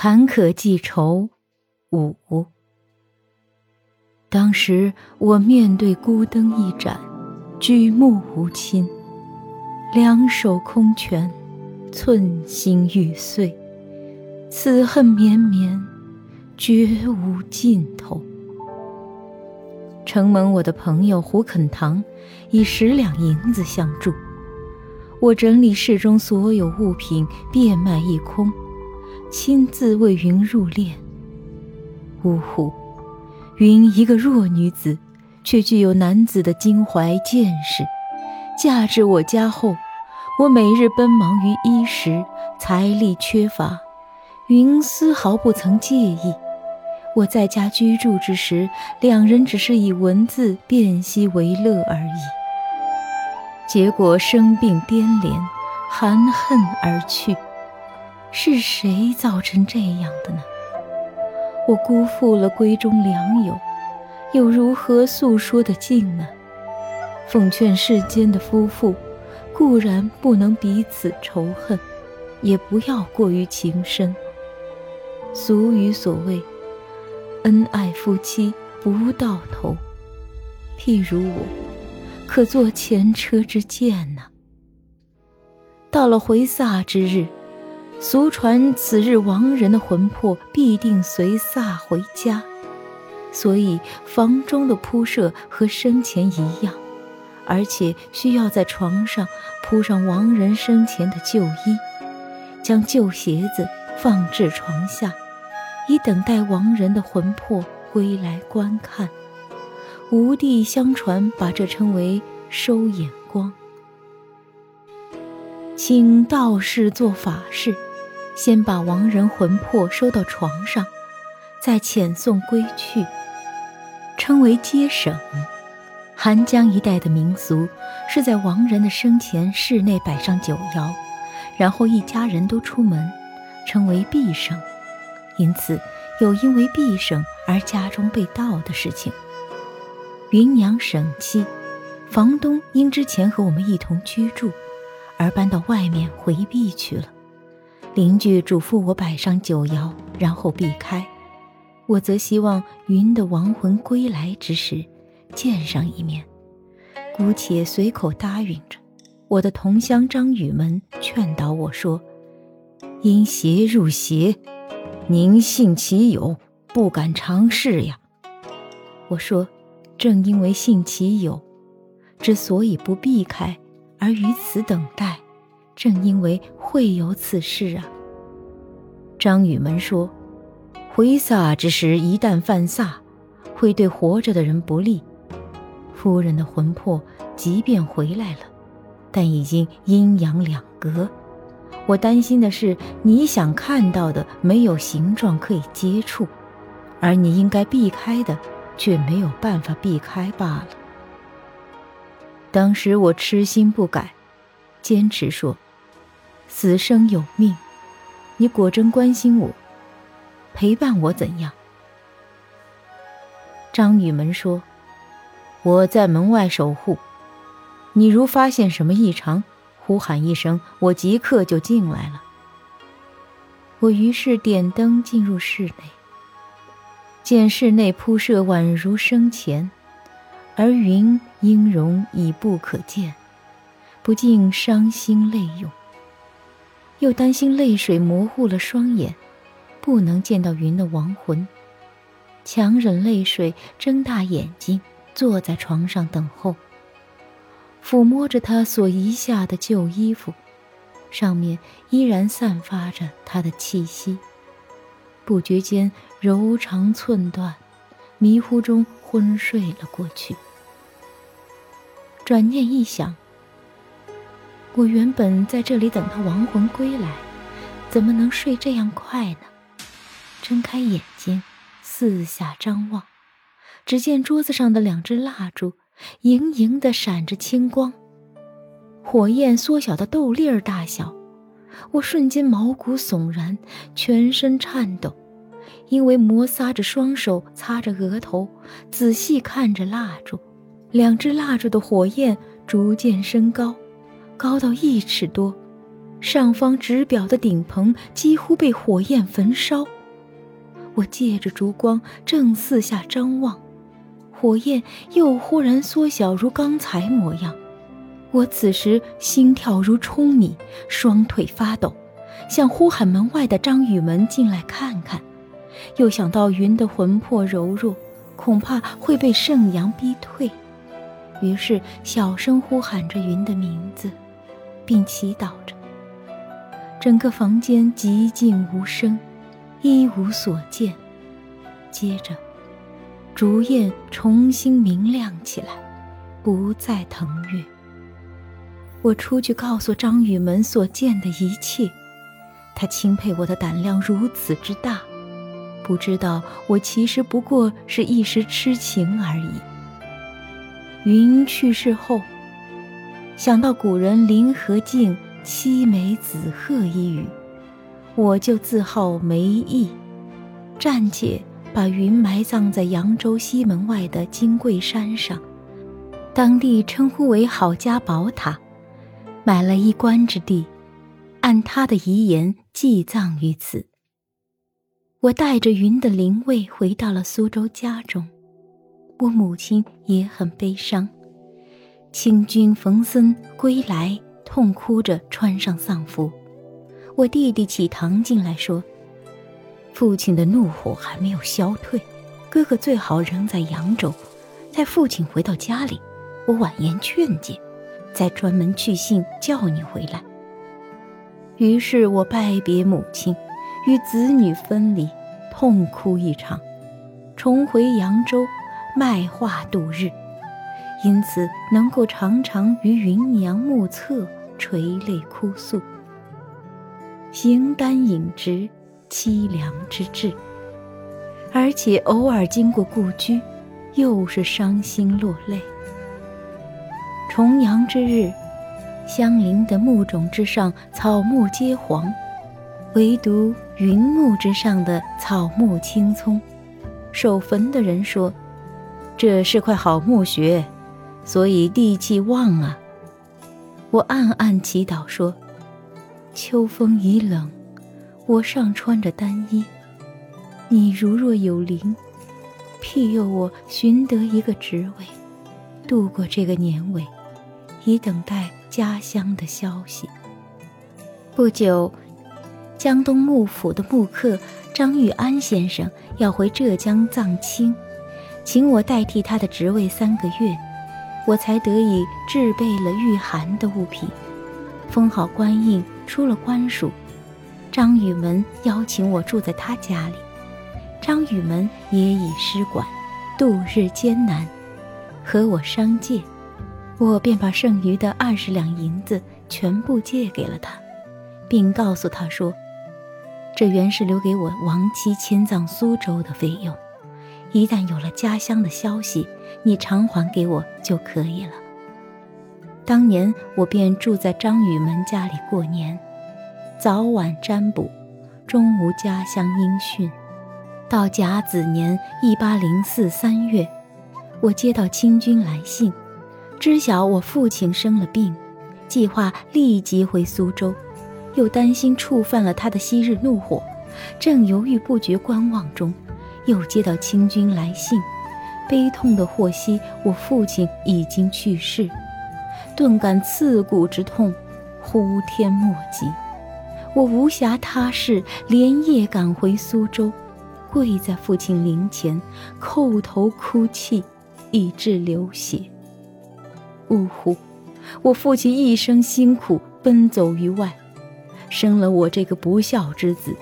坎坷记愁五。当时我面对孤灯一盏，举目无亲，两手空拳，寸心欲碎，此恨绵绵，绝无尽头。承蒙我的朋友胡肯堂以十两银子相助，我整理室中所有物品，变卖一空，亲自为云入殓。呜呼！云一个弱女子，却具有男子的襟怀见识。嫁至我家后，我每日奔忙于衣食，财力缺乏，云丝毫不曾介意。我在家居住之时，两人只是以文字辨析为乐而已。结果生病颠连，含恨而去，是谁造成这样的呢？我辜负了闺中良友，又如何诉说得尽呢？奉劝世间的夫妇，固然不能彼此仇恨，也不要过于情深。俗语所谓“恩爱夫妻不到头”，譬如我，可做前车之鉴呢。到了回撒之日。俗传此日亡人的魂魄必定随撒回家，所以房中的铺设和生前一样，而且需要在床上铺上亡人生前的旧衣，将旧鞋子放置床下，以等待亡人的魂魄归来观看。吴地相传把这称为收眼光，请道士做法事。先把亡人魂魄收到床上，再遣送归去，称为接省。韩江一带的民俗是在亡人的生前室内摆上酒肴，然后一家人都出门，称为毕省。因此有因为毕省而家中被盗的事情。云娘省妻，房东因之前和我们一同居住，而搬到外面回避去了。邻居嘱咐我摆上酒肴，然后避开。我则希望云的亡魂归来之时，见上一面。姑且随口答应着。我的同乡张宇们劝导我说：“因邪入邪，宁信其有，不敢尝试呀。”我说：“正因为信其有，之所以不避开，而于此等待。”正因为会有此事啊，张雨门说：“回撒之时，一旦犯撒，会对活着的人不利。夫人的魂魄即便回来了，但已经阴阳两隔。我担心的是，你想看到的没有形状可以接触，而你应该避开的，却没有办法避开罢了。”当时我痴心不改，坚持说。死生有命，你果真关心我，陪伴我怎样？张雨门说：“我在门外守护，你如发现什么异常，呼喊一声，我即刻就进来了。”我于是点灯进入室内，见室内铺设宛如生前，而云音容已不可见，不禁伤心泪涌。又担心泪水模糊了双眼，不能见到云的亡魂，强忍泪水，睁大眼睛，坐在床上等候。抚摸着他所遗下的旧衣服，上面依然散发着他的气息。不觉间柔肠寸断，迷糊中昏睡了过去。转念一想。我原本在这里等他亡魂归来，怎么能睡这样快呢？睁开眼睛，四下张望，只见桌子上的两支蜡烛盈盈的闪着青光，火焰缩小到豆粒儿大小。我瞬间毛骨悚然，全身颤抖，因为摩挲着双手，擦着额头，仔细看着蜡烛。两支蜡烛的火焰逐渐升高，高到一尺多。上方纸表的顶棚几乎被火焰焚烧。我借着烛光正四下张望，火焰又忽然缩小，如刚才模样。我此时心跳如冲米，双腿发抖，想呼喊门外的张雨门进来看看，又想到云的魂魄柔弱，恐怕会被圣阳逼退，于是小声呼喊着云的名字，并祈祷着。整个房间寂静无声，一无所见。接着，烛焰重新明亮起来，不再腾跃。我出去告诉张雨门所见的一切，他钦佩我的胆量如此之大，不知道我其实不过是一时痴情而已。云去世后，想到古人林和靖。凄梅子鹤一语，我就自号梅意，暂且把云埋葬在扬州西门外的金桂山上，当地称呼为郝家宝塔，买了一官之地，按他的遗言祭葬于此。我带着云的灵位回到了苏州家中，我母亲也很悲伤。清军冯森归来。痛哭着穿上丧服，我弟弟启堂进来说：“父亲的怒火还没有消退，哥哥最好仍在扬州，待父亲回到家里，我婉言劝解，再专门去信叫你回来。”于是我拜别母亲，与子女分离，痛哭一场，重回扬州卖画度日，因此能够常常于云娘目侧。垂泪哭诉，形单影只，凄凉之至。而且偶尔经过故居，又是伤心落泪。重阳之日，相邻的木冢之上草木皆黄，唯独云木之上的草木青葱。守坟的人说：“这是块好墓穴，所以地气旺啊。”我暗暗祈祷说：“秋风已冷，我尚穿着单衣。你如若有灵，庇佑我寻得一个职位，度过这个年尾，以等待家乡的消息。”不久，江东幕府的幕客张玉安先生要回浙江藏青，请我代替他的职位三个月。我才得以制备了御寒的物品，封好官印，出了官署。张雨门邀请我住在他家里，张雨门也以师管，度日艰难，和我商借，我便把剩余的二十两银子全部借给了他，并告诉他说：“这原是留给我亡妻迁葬苏州的费用。”一旦有了家乡的消息，你偿还给我就可以了。当年我便住在张雨门家里过年，早晚占卜，终无家乡音讯。到甲子年一八零四三月，我接到清军来信，知晓我父亲生了病，计划立即回苏州，又担心触犯了他的昔日怒火，正犹豫不决观望中。又接到清军来信，悲痛的获悉我父亲已经去世，顿感刺骨之痛，呼天莫及。我无暇他事，连夜赶回苏州，跪在父亲灵前，叩头哭泣，以致流血。呜呼！我父亲一生辛苦奔走于外，生了我这个不孝之子，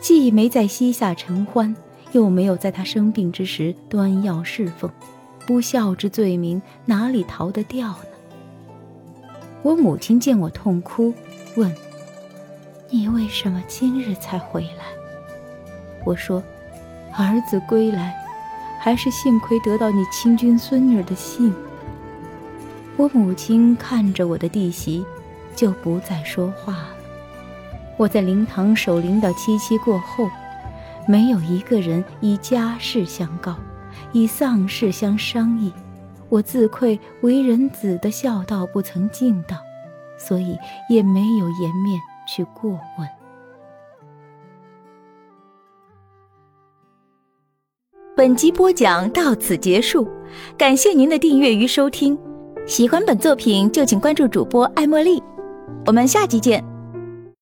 既没在膝下承欢。又没有在他生病之时端药侍奉，不孝之罪名哪里逃得掉呢？我母亲见我痛哭，问：“你为什么今日才回来？”我说：“儿子归来，还是幸亏得到你亲军孙女的信。”我母亲看着我的弟媳，就不再说话了。我在灵堂守灵到七七过后，没有一个人以家事相告，以丧事相商议。我自愧为人子的孝道不曾尽到，所以也没有颜面去过问。本集播讲到此结束，感谢您的订阅与收听。喜欢本作品就请关注主播艾茉莉，我们下集见。